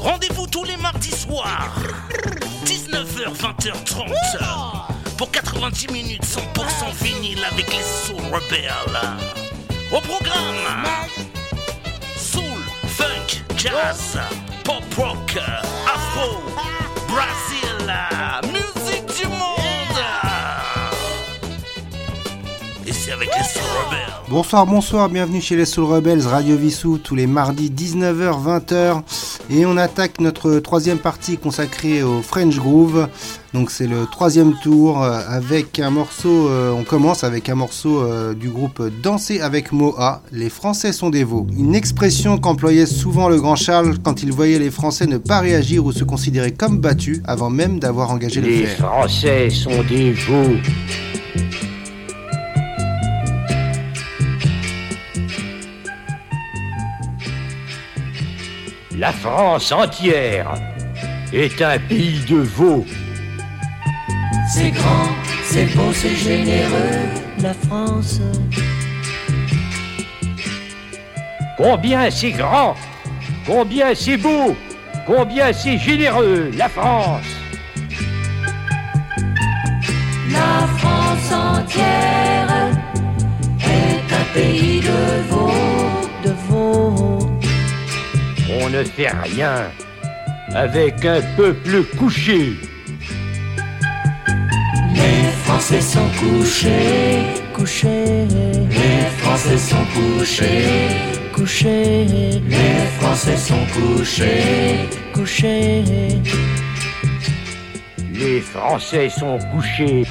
Rendez-vous tous les mardis soirs, 19h, 20h30, pour 90 minutes 100% vinyle avec les Soul Rebels. Au programme, Soul, Funk, Jazz, Pop Rock, Afro, Brazil, c'est avec les Soul Rebels. Bonsoir, bonsoir, bienvenue chez les Soul Rebels, Radio Vissou, tous les mardis 19h, 20h. Et on attaque notre troisième partie consacrée au French Groove. Donc c'est le troisième tour euh, avec un morceau, euh, on commence avec un morceau euh, du groupe Danser avec Moa, Les Français sont des veaux. Une expression qu'employait souvent le grand Charles quand il voyait les Français ne pas réagir ou se considérer comme battus avant même d'avoir engagé le Les fer. Français sont des La France entière est un pays de veaux. C'est grand, c'est beau, c'est généreux, la France. Combien c'est grand, combien c'est beau, combien c'est généreux, la France. La France entière est un pays de veaux, de veaux. On ne fait rien avec un peuple couché. Les Français sont couchés, couchés. Les Français sont couchés, couchés. Les Français sont couchés, couchés. Les Français sont couchés.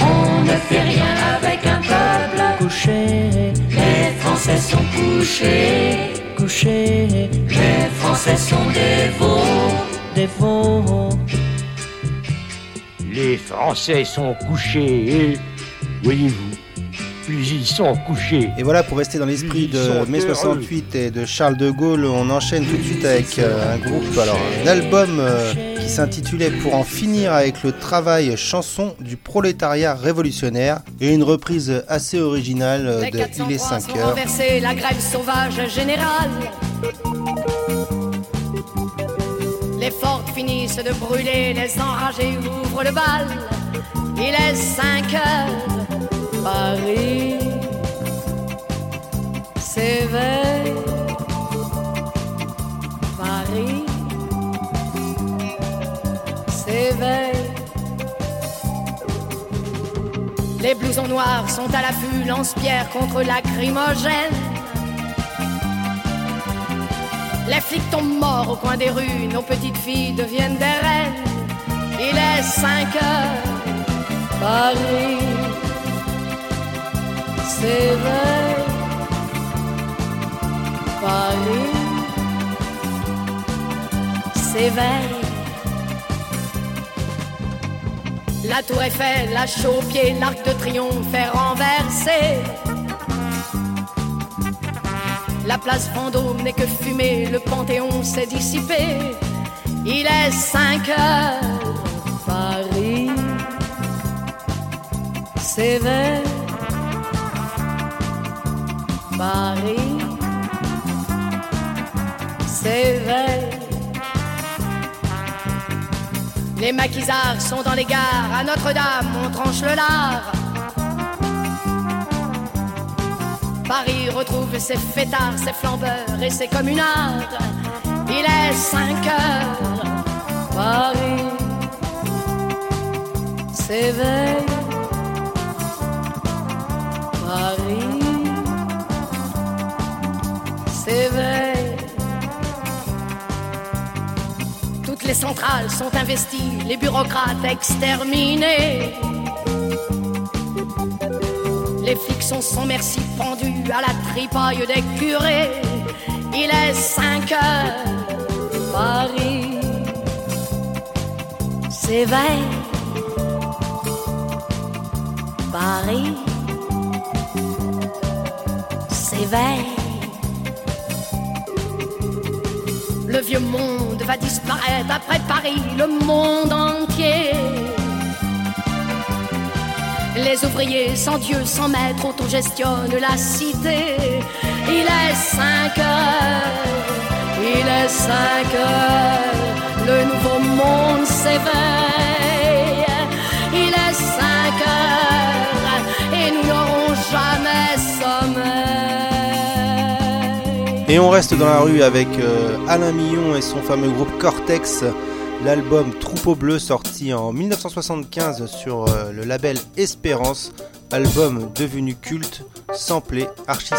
On ne fait rien avec un peuple couché. Les Français sont couchés, couchés. Les Français sont des veaux, des veaux. Les Français sont couchés voyez-vous, puis ils sont couchés. Et voilà, pour rester dans l'esprit de mai 68 et de Charles de Gaulle, on enchaîne tout de suite avec euh, un groupe, alors un album euh, qui s'intitulait Pour en finir avec le travail chanson du prolétariat révolutionnaire et une reprise assez originale euh, Les de 403 Il est 5 sont heures. renversés, la grève sauvage générale. Les fortes finissent de brûler, les enragés ouvrent le bal. Il est 5 heures, Paris s'éveille. Paris s'éveille. Les blousons noirs sont à l'affût, lance-pierre contre lacrymogène. Les flics tombent morts au coin des rues, nos petites filles deviennent des reines. Il est 5 heures, Paris s'éveille. Paris s'éveille. La tour Eiffel, la pied, l'arc de triomphe est renversé. La place Vendôme n'est que fumée, le Panthéon s'est dissipé. Il est 5 heures, Paris s'éveille. Paris s'éveille. Les maquisards sont dans les gares, à Notre-Dame on tranche le lard. Paris retrouve ses fêtards, ses flambeurs et ses communards. Il est 5 heures, Paris s'éveille. Paris Toutes les centrales sont investies, les bureaucrates exterminés. Les flics sont sans merci pendus à la tripaille des curés. Il est 5 heures, Paris s'éveille. Paris s'éveille. Vieux monde va disparaître après Paris, le monde entier. Les ouvriers sans Dieu, sans maître, autogestionne la cité. Il est 5 heures, il est 5 heures, le nouveau monde s'éveille. Il est 5 heures et nous Et on reste dans la rue avec euh, Alain Millon et son fameux groupe Cortex. L'album Troupeau Bleu sorti en 1975 sur euh, le label Espérance, album devenu culte, samplé, archi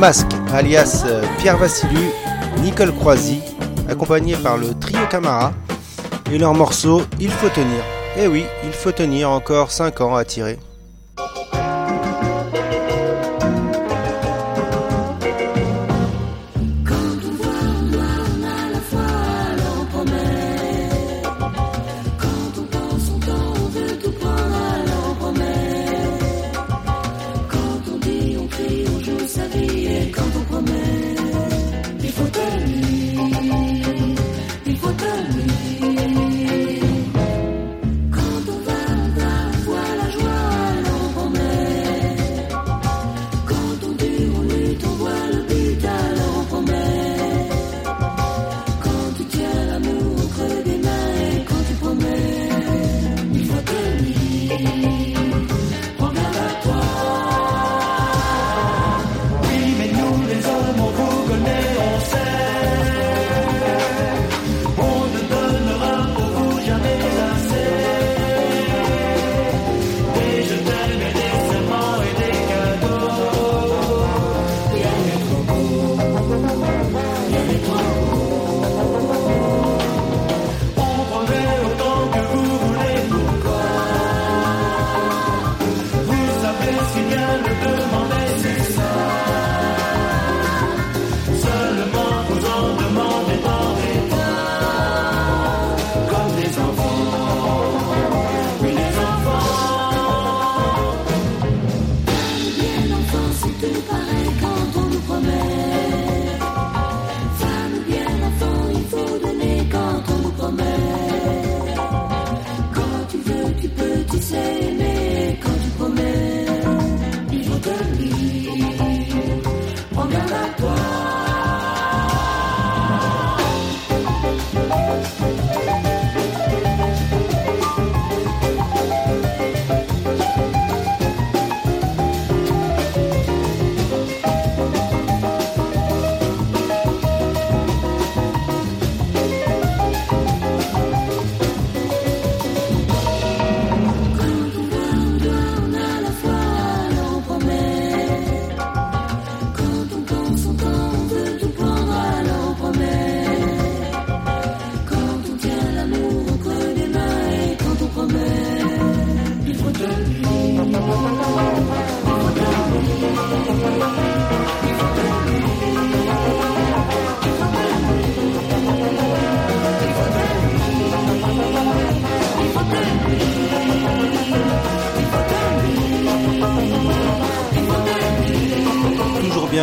Masque, alias euh, Pierre Vassilu, Nicole Croisy, accompagné par le trio Camara, et leur morceau Il faut tenir. Eh oui, il faut tenir encore 5 ans à tirer.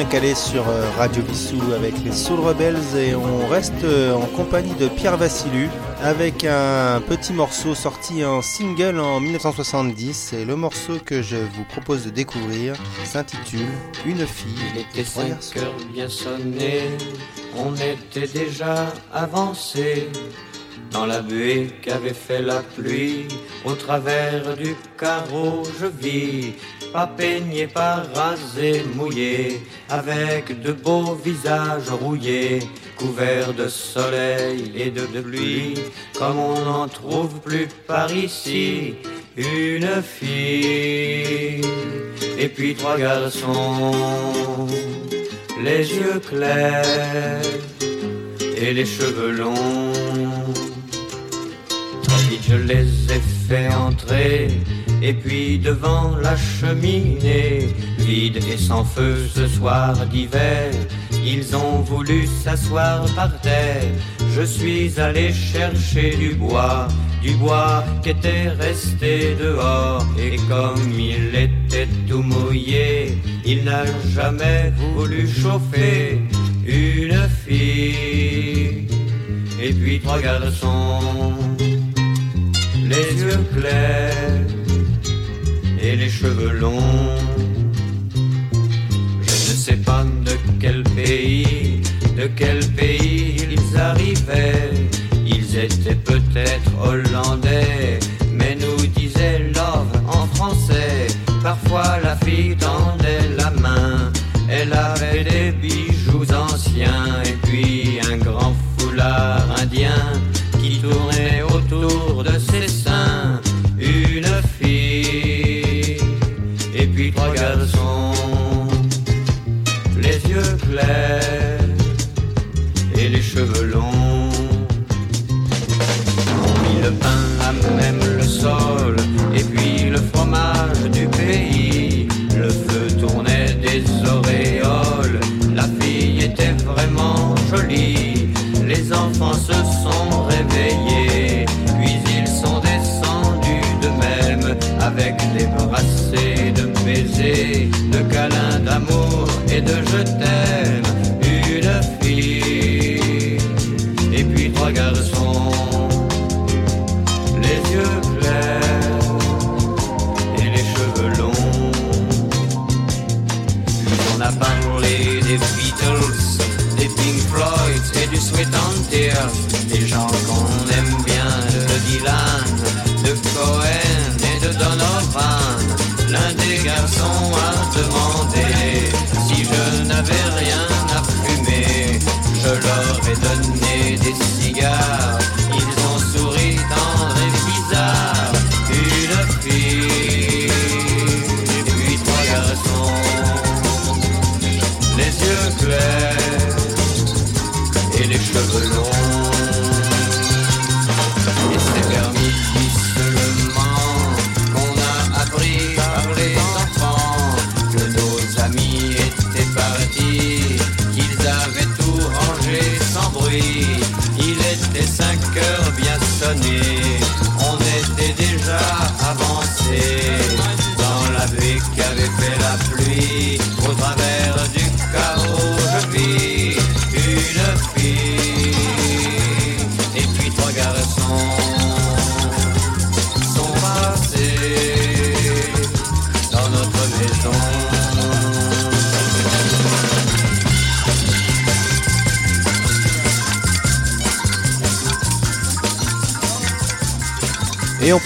Bien calé sur euh, Radio Bissou avec les Soul Rebels et on reste euh, en compagnie de Pierre Vassilu avec un petit morceau sorti en single en 1970 et le morceau que je vous propose de découvrir s'intitule Une fille. Il était 5 heures bien sonné, on était déjà avancé dans la buée qu'avait fait la pluie, au travers du carreau je vis pas peigné, pas rasé, mouillé, avec de beaux visages rouillés, couverts de soleil et de pluie, comme on n'en trouve plus par ici. Une fille et puis trois garçons, les yeux clairs et les cheveux longs. Je les ai fait entrer et puis devant la cheminée, vide et sans feu ce soir d'hiver, ils ont voulu s'asseoir par terre. Je suis allé chercher du bois, du bois qui était resté dehors. Et comme il était tout mouillé, il n'a jamais voulu chauffer une fille. Et puis trois garçons, les yeux clairs et les cheveux longs. Je ne sais pas de quel pays, de quel pays ils arrivaient. Ils étaient peut-être hollandais, mais nous disait love en français. Parfois la fille tendait la main, elle avait des bijoux anciens et puis un grand foulard et puis le fromage du pays. Le feu tournait des auréoles, la fille était vraiment jolie. Les enfants se sont réveillés, puis ils sont descendus de même avec des brassées de baisers, de câlins d'amour et de je t'aime.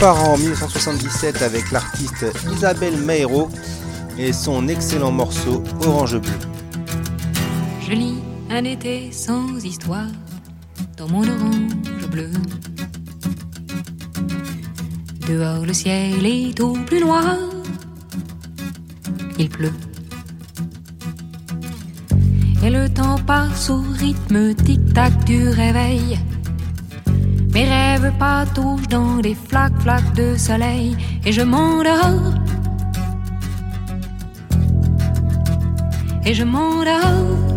Part en 1977 avec l'artiste Isabelle Meiro et son excellent morceau Orange Bleu. Je lis un été sans histoire dans mon orange bleu. Dehors le ciel est tout plus noir. Il pleut. Et le temps passe au rythme tic-tac du réveil. Mes rêves patouchent dans des flaques, flaques de soleil. Et je m'endors. Et je m'endors.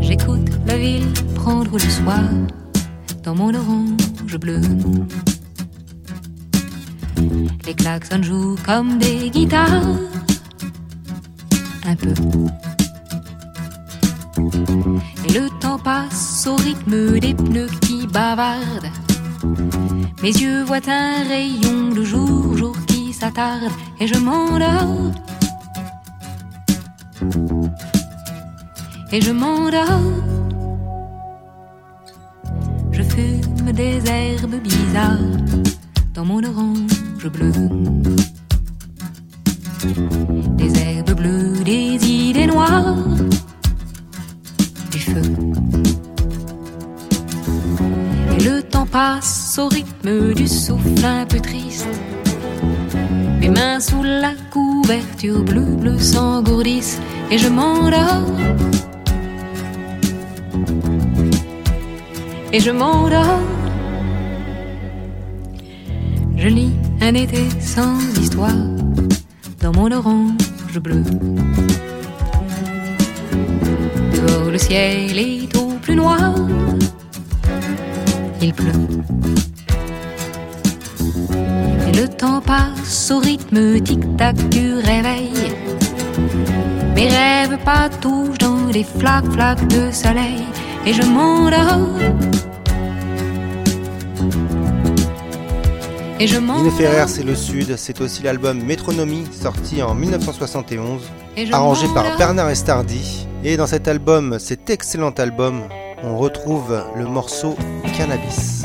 J'écoute la ville prendre le soir dans mon orange bleu. Les klaxons jouent comme des guitares. un peu. Le temps passe au rythme des pneus qui bavardent. Mes yeux voient un rayon de jour, jour qui s'attarde, et je m'endors. Et je m'endors. Je fume des herbes bizarres dans mon orange bleu. Des herbes bleues, des idées noires, Et le temps passe au rythme du souffle un peu triste. Mes mains sous la couverture bleu bleu s'engourdissent et je m'endors. Et je m'endors. Je lis un été sans histoire dans mon orange bleu. Le ciel est au plus noir, il pleut. Et le temps passe au rythme tic-tac du réveil. Mes rêves patouchent dans les flaques, flaques de soleil. Et je m'endors. Et je m'endors. Ferrer, c'est le Sud, c'est aussi l'album Métronomie, sorti en 1971, Et je arrangé par. Bernard Estardi. Et dans cet album, cet excellent album, on retrouve le morceau Cannabis.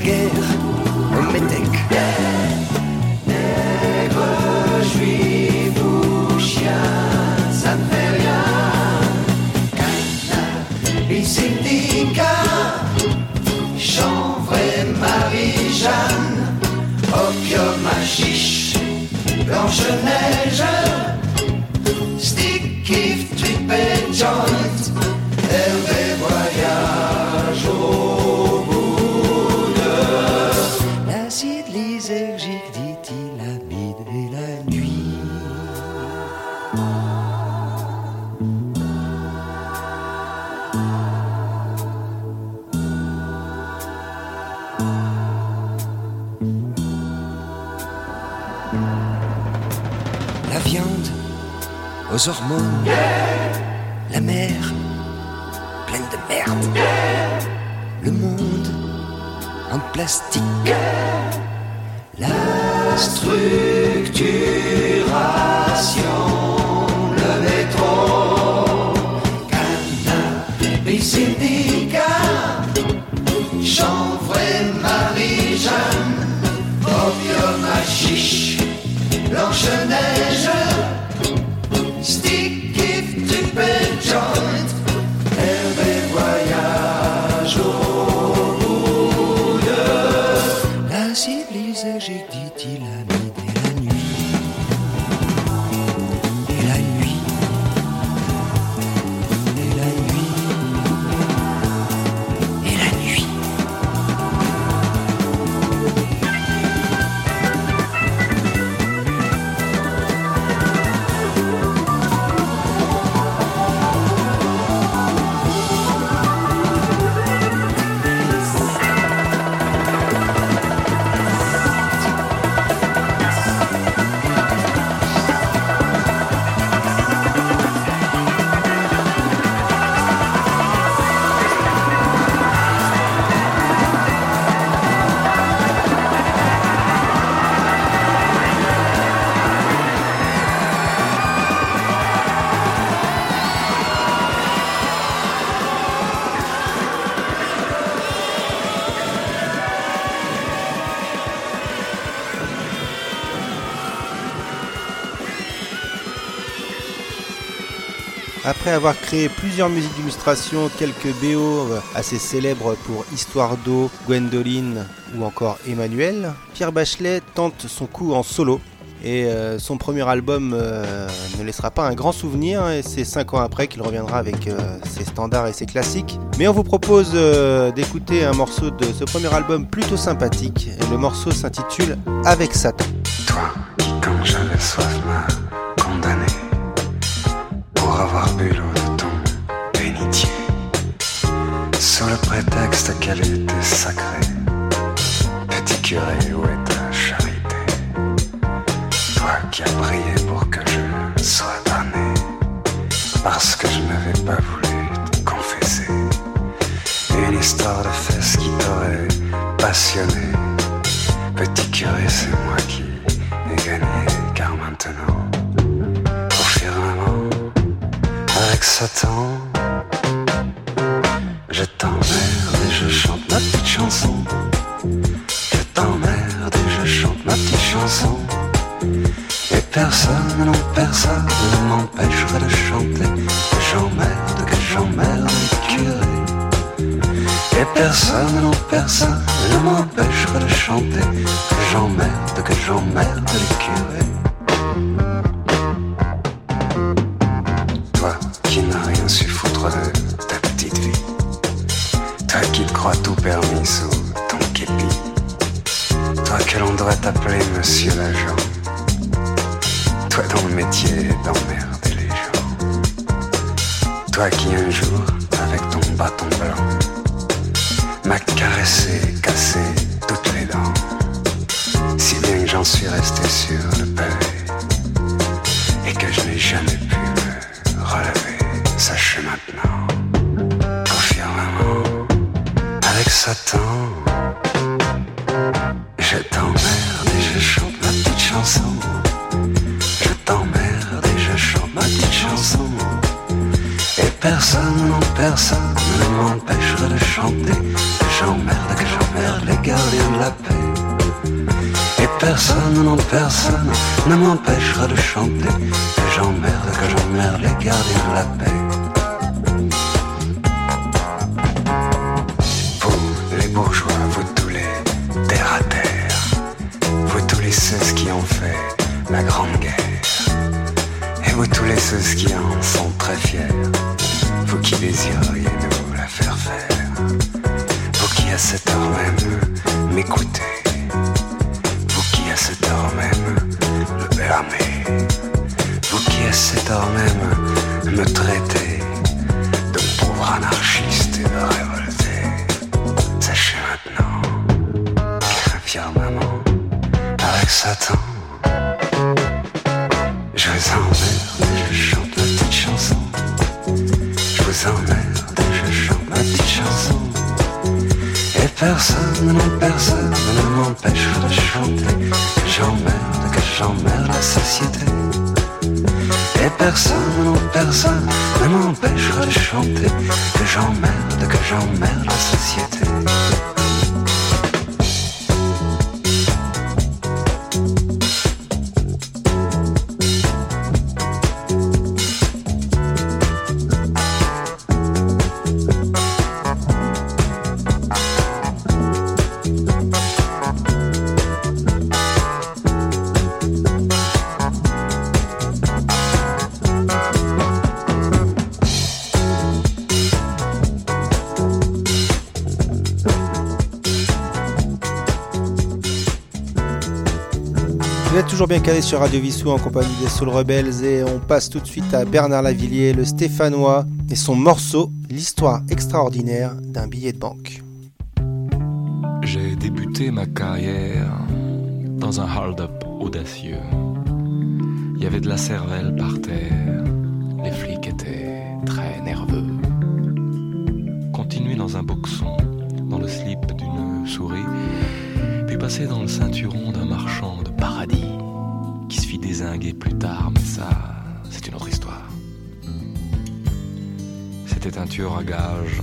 La guerre jour. Après avoir créé plusieurs musiques d'illustration, quelques BO assez célèbres pour Histoire d'eau, Gwendoline ou encore Emmanuel, Pierre Bachelet tente son coup en solo. Et euh, son premier album euh, ne laissera pas un grand souvenir, et c'est 5 ans après qu'il reviendra avec euh, ses standards et ses classiques. Mais on vous propose d'écouter un morceau de ce premier album plutôt sympathique, et le morceau s'intitule Avec Satan. Toi qui, quand j'avais soif, m'a condamné de ton bénitier, sous le prétexte qu'elle était sacrée. Petit curé, où est ta charité Toi qui as prié pour que je sois damné, parce que je n'avais pas voulu te confesser une histoire de fesses qui t'aurait passionné. Petit curé, c'est moi qui ai gagné, car maintenant, Satan, je t'emmerde et je chante ma petite chanson. Je t'emmerde et je chante ma petite chanson. Et personne, non personne ne m'empêchera de chanter que j'emmerde, que j'emmerde les curés. Et personne, non personne ne m'empêchera de chanter que j'emmerde, que j'emmerde les curés. Bien calé sur Radio Vissou en compagnie des Soul Rebels et on passe tout de suite à Bernard Lavillier, le Stéphanois, et son morceau L'histoire extraordinaire d'un billet de banque. J'ai débuté ma carrière dans un hold-up audacieux. Il y avait de la cervelle par terre, les flics étaient très nerveux. Continuer dans un boxon, dans le slip d'une souris, puis passer dans le ceinturon d'un marchand de paradis qui se fit désinguer plus tard, mais ça, c'est une autre histoire. C'était un tueur à gages,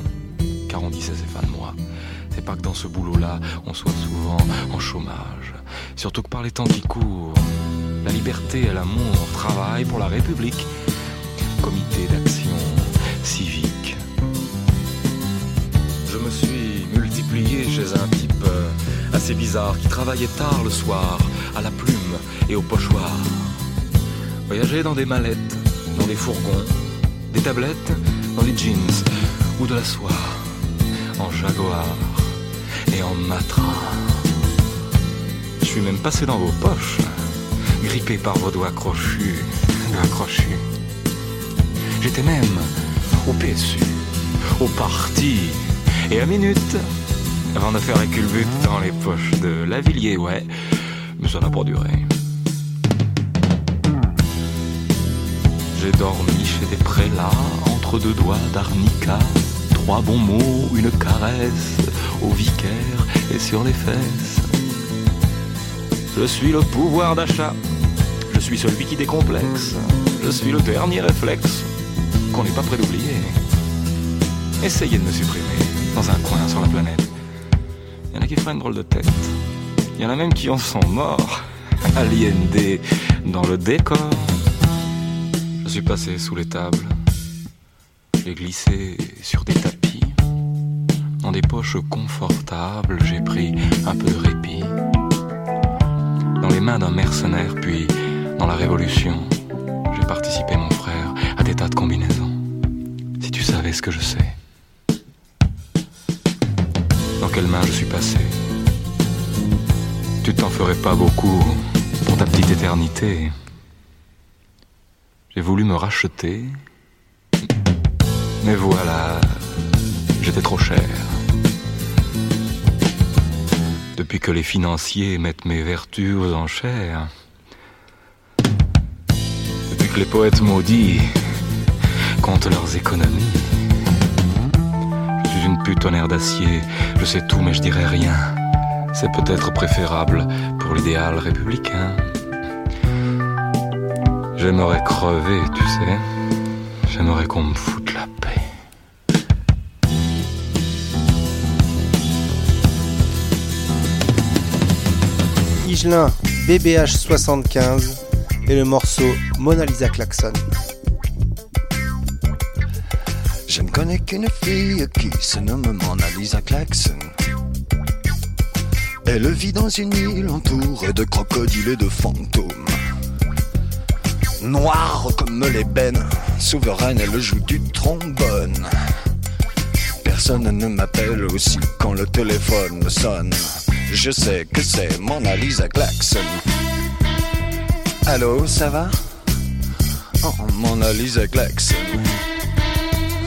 car on disait c'est fin de mois. C'est pas que dans ce boulot-là, on soit souvent en chômage. Surtout que par les temps qui courent, la liberté et l'amour travaillent pour la République. comité d'action civique. Je me suis multiplié chez un type euh, assez bizarre qui travaillait tard le soir à la plume et au pochoir. Voyageait dans des mallettes, dans des fourgons, des tablettes, dans des jeans ou de la soie, en jaguar et en matra. Je suis même passé dans vos poches, grippé par vos doigts crochus, accrochus. J'étais même au PSU, au parti, et à minute, avant de faire un culbute dans les poches de Lavillier, ouais, mais ça n'a pas duré. J'ai dormi chez des prélats, entre deux doigts d'arnica, trois bons mots, une caresse, au vicaire et sur les fesses. Je suis le pouvoir d'achat, je suis celui qui décomplexe, je suis le dernier réflexe qu'on n'est pas prêt d'oublier. Essayez de me supprimer dans un coin sur la planète. Il y en a qui feraient une drôle de tête. Il y en a même qui en sont morts à l'IND dans le décor. Suis passé sous les tables. J'ai glissé sur des tapis. Dans des poches confortables, j'ai pris un peu de répit. Dans les mains d'un mercenaire, puis dans la révolution, j'ai participé, mon frère, à des tas de combinaisons. Si tu savais ce que je sais. Dans quelles mains je suis passé Tu t'en ferais pas beaucoup pour ta petite éternité. J'ai voulu me racheter, mais voilà, j'étais trop cher. Depuis que les financiers mettent mes vertus aux enchères, depuis que les poètes maudits comptent leurs économies, je suis une pute tonnerre d'acier, je sais tout mais je dirai rien. C'est peut-être préférable pour l'idéal républicain. J'aimerais crever, tu sais. J'aimerais qu'on me foute la paix. Igelin BBH75 et le morceau Mona Lisa Klaxon. Je ne connais qu'une fille qui se nomme Mona Lisa Klaxon. Elle vit dans une île entourée de crocodiles et de fantômes. Noire comme l'ébène, souveraine, elle joue du trombone. Personne ne m'appelle aussi quand le téléphone sonne. Je sais que c'est Mona Lisa Klaxon. Allô, ça va? Oh, Mona Lisa Klaxon.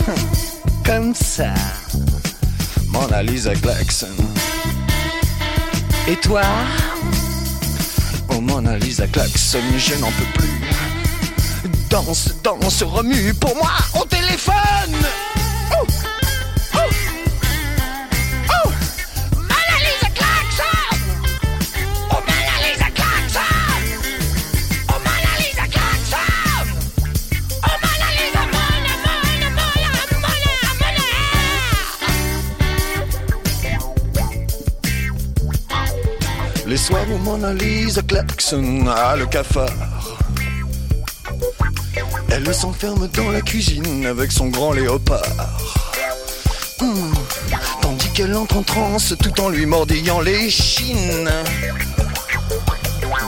Comme ça. Mona Lisa Klaxon. Et toi? Oh, Mona Lisa Klaxon, je n'en peux plus. Danse, danse, remue pour moi au téléphone. Oh Oh Oh. Mona Lisa Klaxon Oh, Mona Lisa Klaxon Oh, Mona Lisa Klaxon Oh, Mona Lisa, Mona, Mona, Mona, Mona, Mona Les soirs où Mona Lisa Klaxon a le cafard Elle s'enferme dans la cuisine avec son grand léopard. Hmm, Tandis qu'elle entre en transe tout en lui mordillant les chines.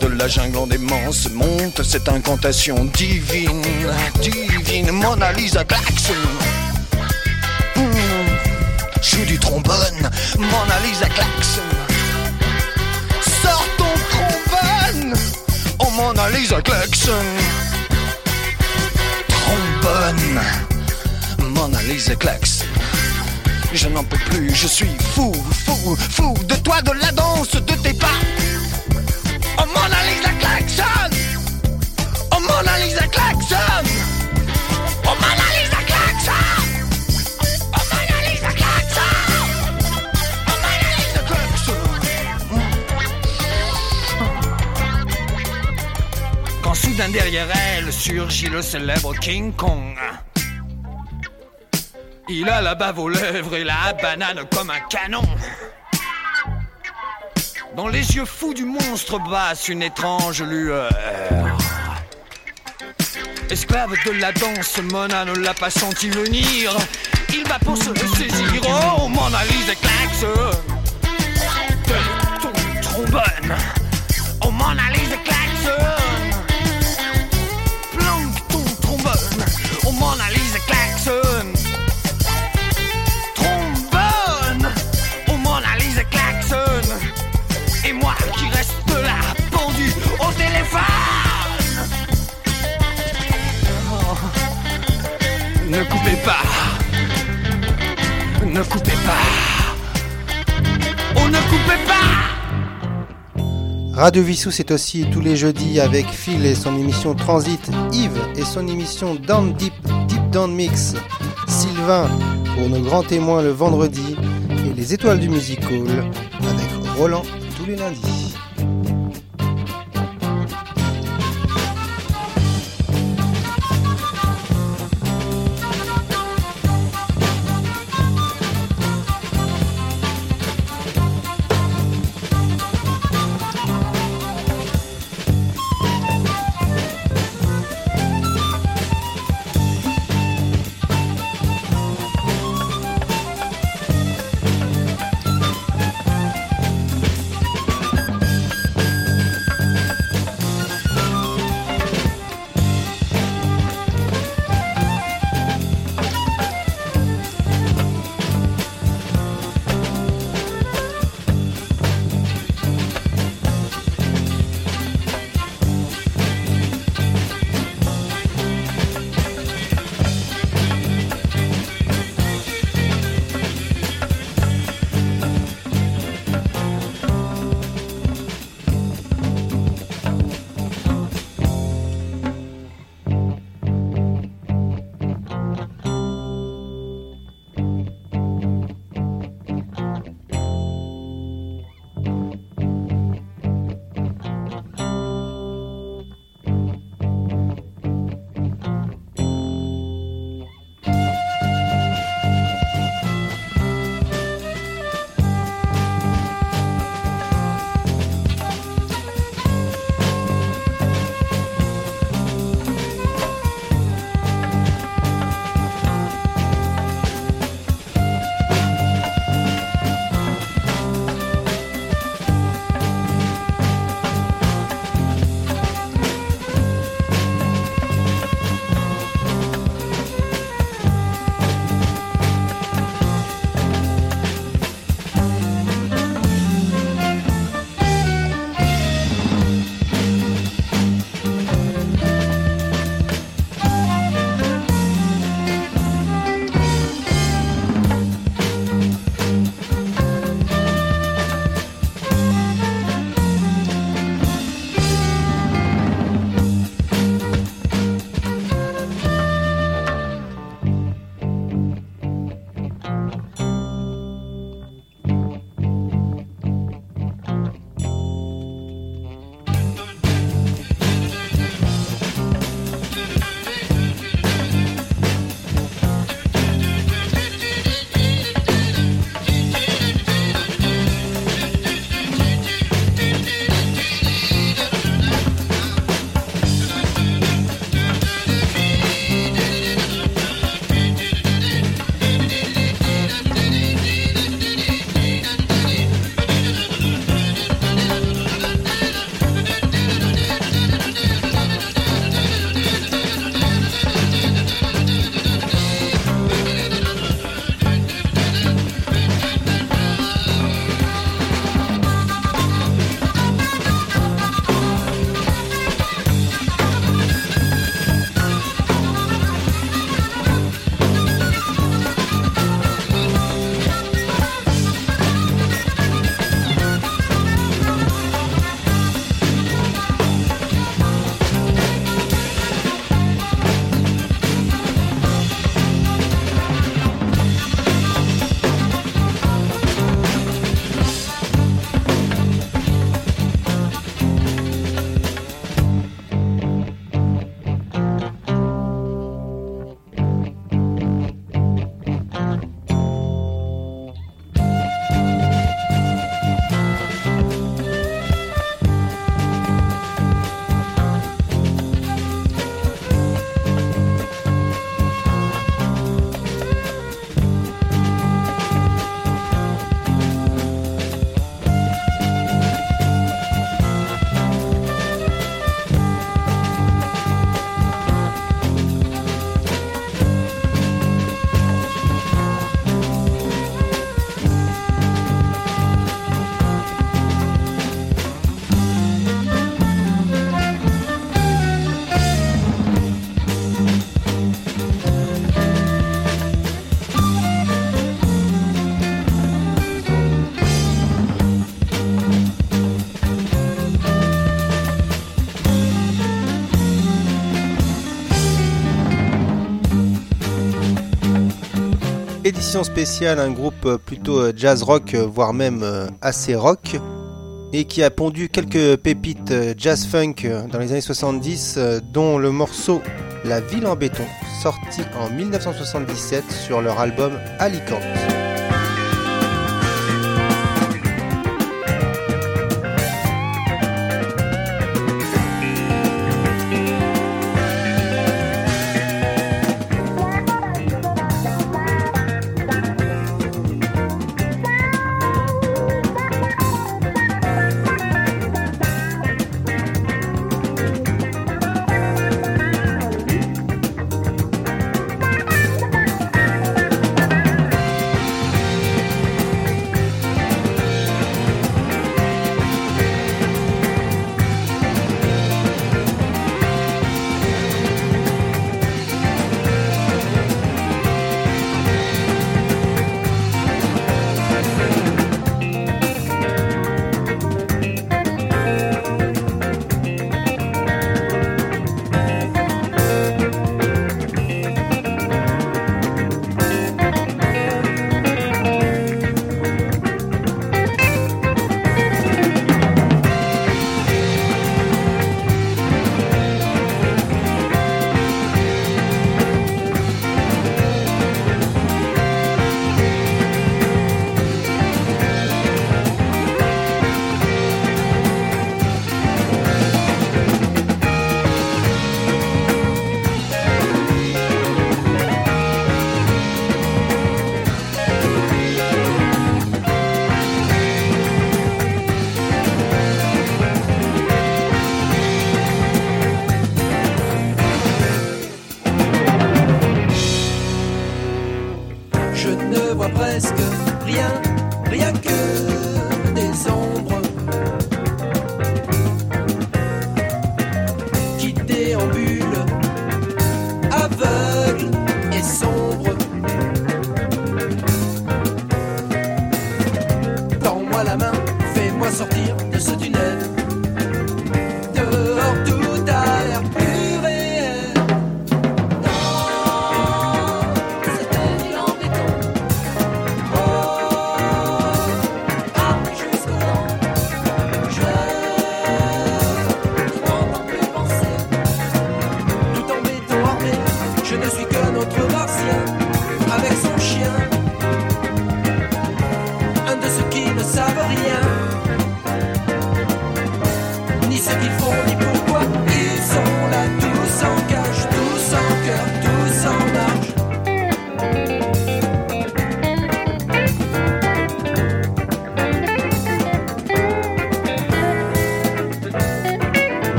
De la jungle en démence monte cette incantation divine, divine Mona Lisa Klaxon. Hmm, Joue du trombone, Mona Lisa Klaxon. Sors ton trombone, oh Mona Lisa Klaxon trombone. Mona Lisa Klaxon. Je n'en peux plus, je suis fou, fou, fou de toi, de la danse, de tes pas. Oh Mona Lisa Klaxon Oh Mona Lisa Klaxon derrière elle surgit le célèbre King Kong. Il a la bave aux lèvres et la banane comme un canon. Dans les yeux fous du monstre basse une étrange lueur. Esclave de la danse, Mona ne l'a pas senti venir. Il va pour se Ne coupez pas. Oh, ne coupez pas. Radio Vissou, c'est aussi tous les jeudis avec Phil et son émission Transit, Yves et son émission Down Deep, Deep Down Mix, Sylvain pour nos grands témoins le vendredi et les étoiles du Music Hall avec Roland tous les lundis. Spéciale, un groupe plutôt jazz rock, voire même assez rock, et qui a pondu quelques pépites jazz funk dans les années 70, dont le morceau La ville en béton, sorti en 1977 sur leur album Alicante.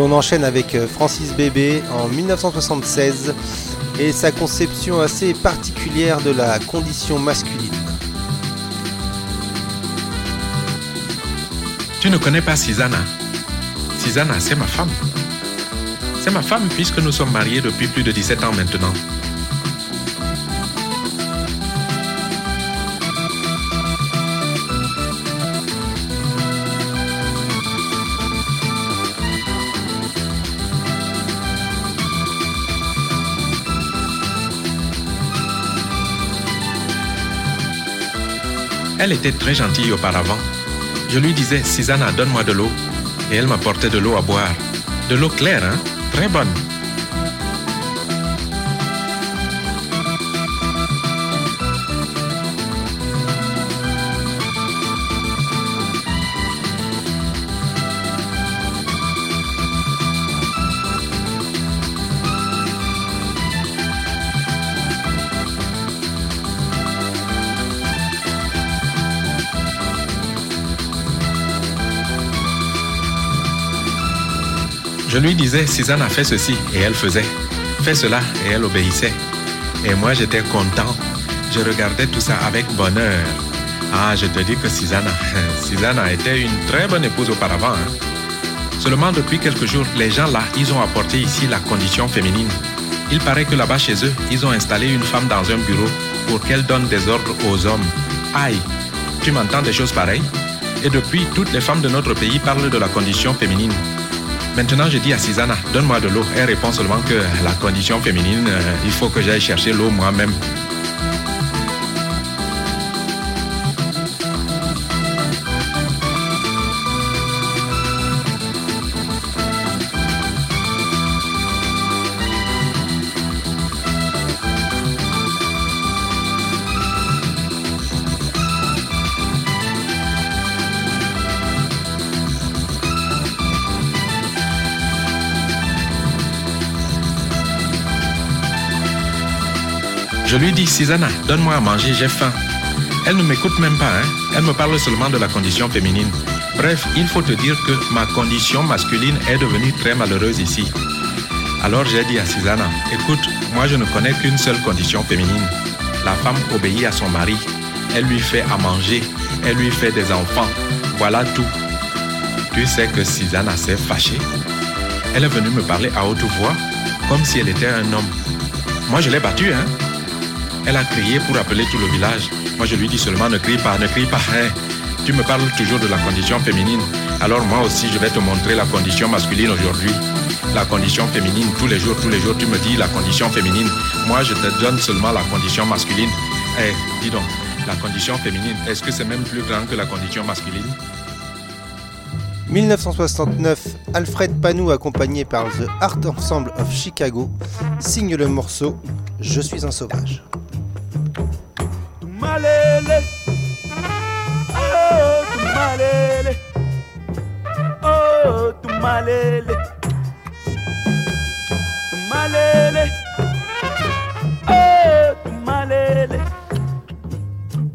Et on enchaîne avec euh, Francis Bébé en 1976 et sa conception assez particulière de la condition masculine. Tu ne connais pas Susanna? Susanna, c'est ma femme. C'est ma femme puisque nous sommes mariés depuis plus de 17 ans maintenant. Elle était très gentille auparavant. Je lui disais, Susanna, donne-moi de l'eau. Et elle m'apportait de l'eau à boire. De l'eau claire, hein? Très bonne. Je lui disais, Suzanne a fait ceci et elle faisait. Fais cela et elle obéissait. Et moi j'étais content. Je regardais tout ça avec bonheur. Ah, je te dis que Susanna, Susanna était une très bonne épouse auparavant. hein. Seulement depuis quelques jours, les gens là, ils ont apporté ici la condition féminine. Il paraît que là-bas chez eux, ils ont installé une femme dans un bureau pour qu'elle donne des ordres aux hommes. Aïe, tu m'entends des choses pareilles? Et depuis, toutes les femmes de notre pays parlent de la condition féminine. Maintenant, je dis à Susanna, donne-moi de l'eau. Elle répond seulement que la condition féminine, euh, il faut que j'aille chercher l'eau moi-même. Je lui dis, Susanna, donne-moi à manger, j'ai faim. Elle ne m'écoute même pas, hein. Elle me parle seulement de la condition féminine. Bref, il faut te dire que ma condition masculine est devenue très malheureuse ici. Alors j'ai dit à Susanna, écoute, moi je ne connais qu'une seule condition féminine. La femme obéit à son mari. Elle lui fait à manger. Elle lui fait des enfants. Voilà tout. Tu sais que Susanna s'est fâchée. Elle est venue me parler à haute voix, comme si elle était un homme. Moi je l'ai battue, hein. Elle a crié pour appeler tout le village. Moi, je lui dis seulement ne crie pas, ne crie pas. hein. Tu me parles toujours de la condition féminine. Alors moi aussi, je vais te montrer la condition masculine aujourd'hui. La condition féminine, tous les jours, tous les jours, tu me dis la condition féminine. Moi, je te donne seulement la condition masculine. Eh, dis donc, la condition féminine, est-ce que c'est même plus grand que la condition masculine? 1969, Alfred Panou, accompagné par The Art Ensemble of Chicago, signe le morceau Je suis un sauvage. Malele. Oh, tu malele. Oh, tu malele. Tu malele. Oh, tu malele.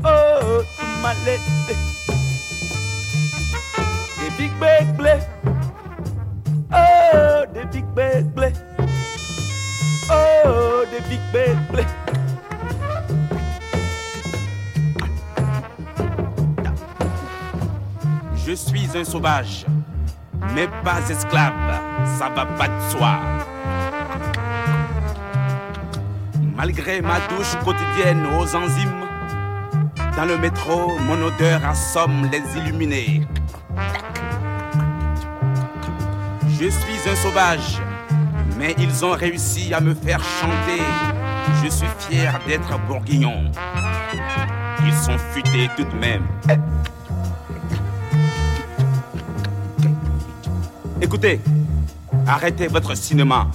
Oh, tu malele. Des big big blé. Oh, des big big blé. Oh, des big big blé. Suis un sauvage, mais pas esclave, ça va pas de soi. Malgré ma douche quotidienne aux enzymes, dans le métro, mon odeur assomme les illuminés. Je suis un sauvage, mais ils ont réussi à me faire chanter. Je suis fier d'être bourguignon. Ils sont futés tout de même. Écoutez, arrêtez votre cinéma.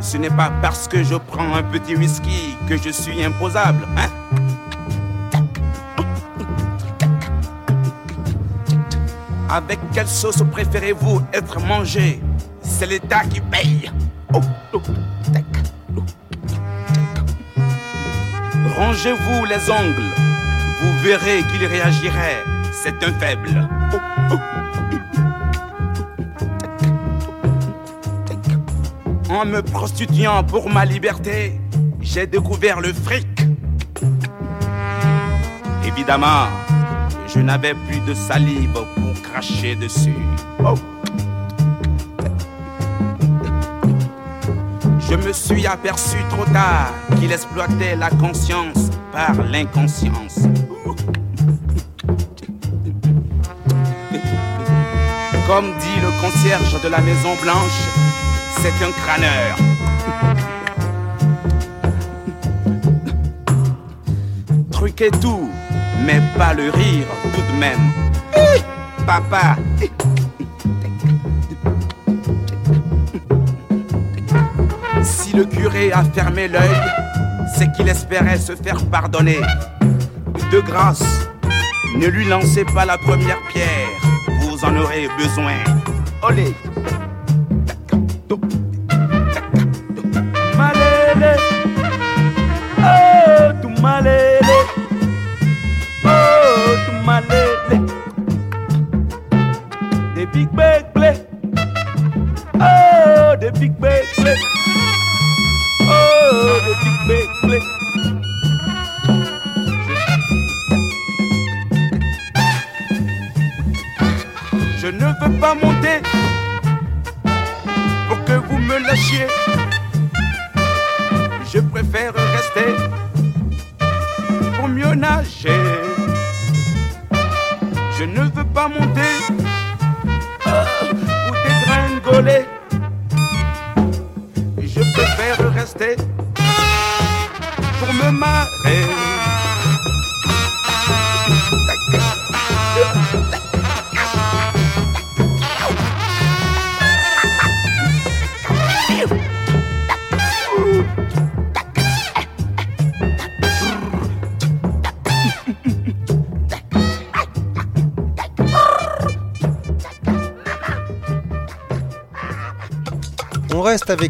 Ce n'est pas parce que je prends un petit whisky que je suis imposable, hein? Avec quelle sauce préférez-vous être mangé? C'est l'État qui paye. Rangez-vous les ongles. Vous verrez qu'il réagirait. C'est un faible. En me prostituant pour ma liberté, j'ai découvert le fric. Évidemment, je n'avais plus de salive pour cracher dessus. Oh. Je me suis aperçu trop tard qu'il exploitait la conscience par l'inconscience. Comme dit le concierge de la Maison Blanche, c'est un crâneur. Truquer tout, mais pas le rire tout de même. Papa, si le curé a fermé l'œil, c'est qu'il espérait se faire pardonner. De grâce, ne lui lancez pas la première pierre, vous en aurez besoin. Olé!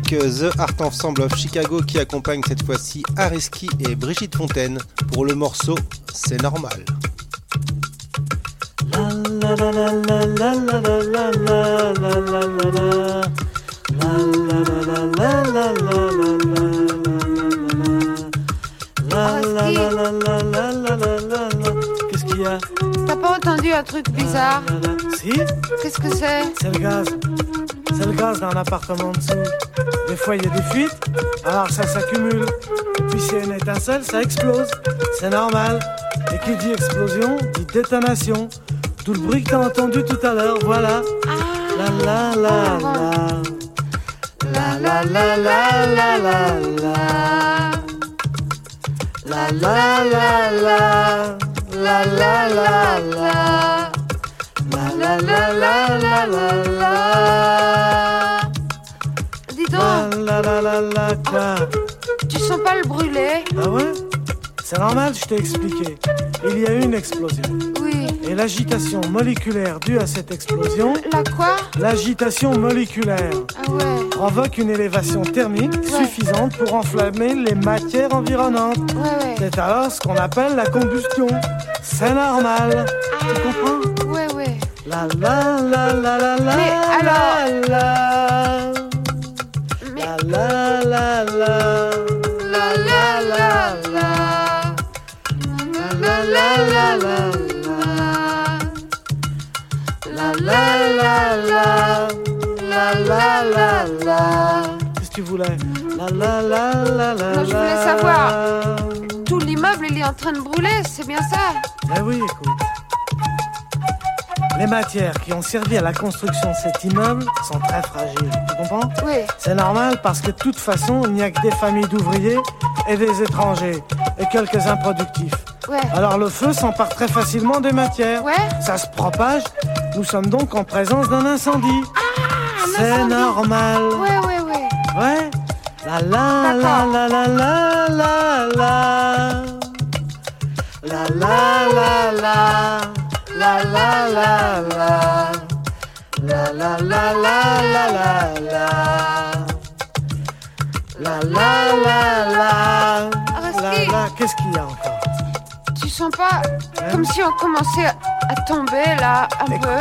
Avec euh, The Art Ensemble of Chicago qui accompagne cette fois-ci Ariski et Brigitte Fontaine pour le morceau C'est normal. Qu'est-ce qu'il y a T'as pas entendu un truc bizarre Si Qu'est-ce que c'est C'est le gaz. C'est le gaz dans l'appartement en dessous. Des fois, il y a des fuites, alors ça s'accumule. Puis, s'il y a une étincelle, ça explose. C'est normal. Et qui dit explosion, dit détonation. Tout le bruit que t'as entendu tout à l'heure, voilà. La la la la. La la la la la la la. La la la la. La la la la. La la la la la la la. La la la tu sens pas le brûler Ah ouais C'est normal, je t'ai expliqué. Il y a eu une explosion. Oui. Et l'agitation moléculaire due à cette explosion, La quoi l'agitation moléculaire, Ah ouais. provoque une élévation thermique suffisante pour enflammer les matières environnantes. Ouais, ouais. C'est alors ce qu'on appelle la combustion. C'est normal. Tu comprends? Ouais, ouais. La la la la la la Mais alors- la la la la la la La la la la. la la la la la la la la la la la la Qu'est-ce que tu voulais? La la la la la Non, je voulais la. savoir. Tout l'immeuble, il est en train de brûler, c'est bien ça? Eh oui, écoute. Les matières qui ont servi à la construction de cet immeuble sont très fragiles. Tu comprends Oui. C'est normal parce que de toute façon, il n'y a que des familles d'ouvriers et des étrangers et quelques improductifs. Ouais. Alors le feu s'empare très facilement des matières. Ouais. Ça se propage. Nous sommes donc en présence d'un incendie. C'est incendie. normal. Ouais, ouais, ouais. Ouais. La la la la la la la la. La la la la. La la la la. La la la la la la la. La la la la. Araski. La la. Qu'est-ce qu'il y a encore? Tu sens pas comme si on commençait à tomber là, un peu?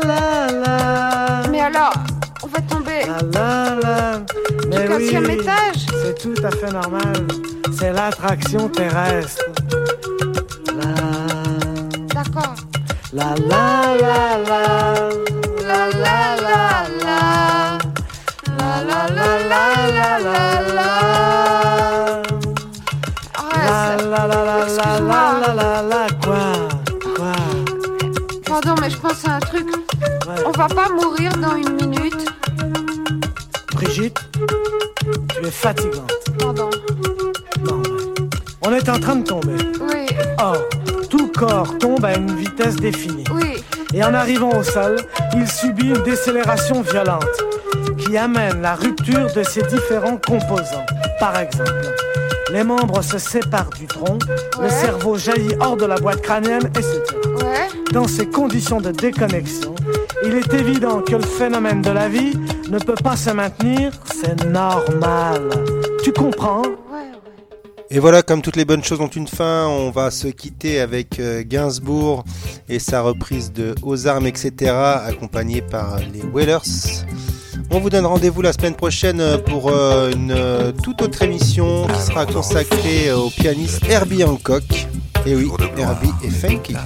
du quatrième étage C'est tout à fait normal. C'est l'attraction terrestre. D'accord. La la la la. La la la la. La la la la la la la. La la la la la la la quoi quoi. Pardon mais je pense à un truc. On va pas mourir dans une minute. Brigitte, tu es fatigante. Pardon. On est en train de tomber. Oui. Or, tout corps tombe à une vitesse définie. Oui. Et en arrivant au sol, il subit une décélération violente qui amène la rupture de ses différents composants. Par exemple, les membres se séparent du tronc, le cerveau jaillit hors de la boîte crânienne, etc. Ouais. Dans ces conditions de déconnexion, il est évident que le phénomène de la vie ne peut pas se maintenir, c'est normal. Tu comprends? Et voilà, comme toutes les bonnes choses ont une fin, on va se quitter avec euh, Gainsbourg et sa reprise de Aux armes, etc., accompagné par les Whalers. On vous donne rendez-vous la semaine prochaine pour euh, une euh, toute autre émission qui sera consacrée au pianiste Herbie Hancock. Et oui, Herbie est funky.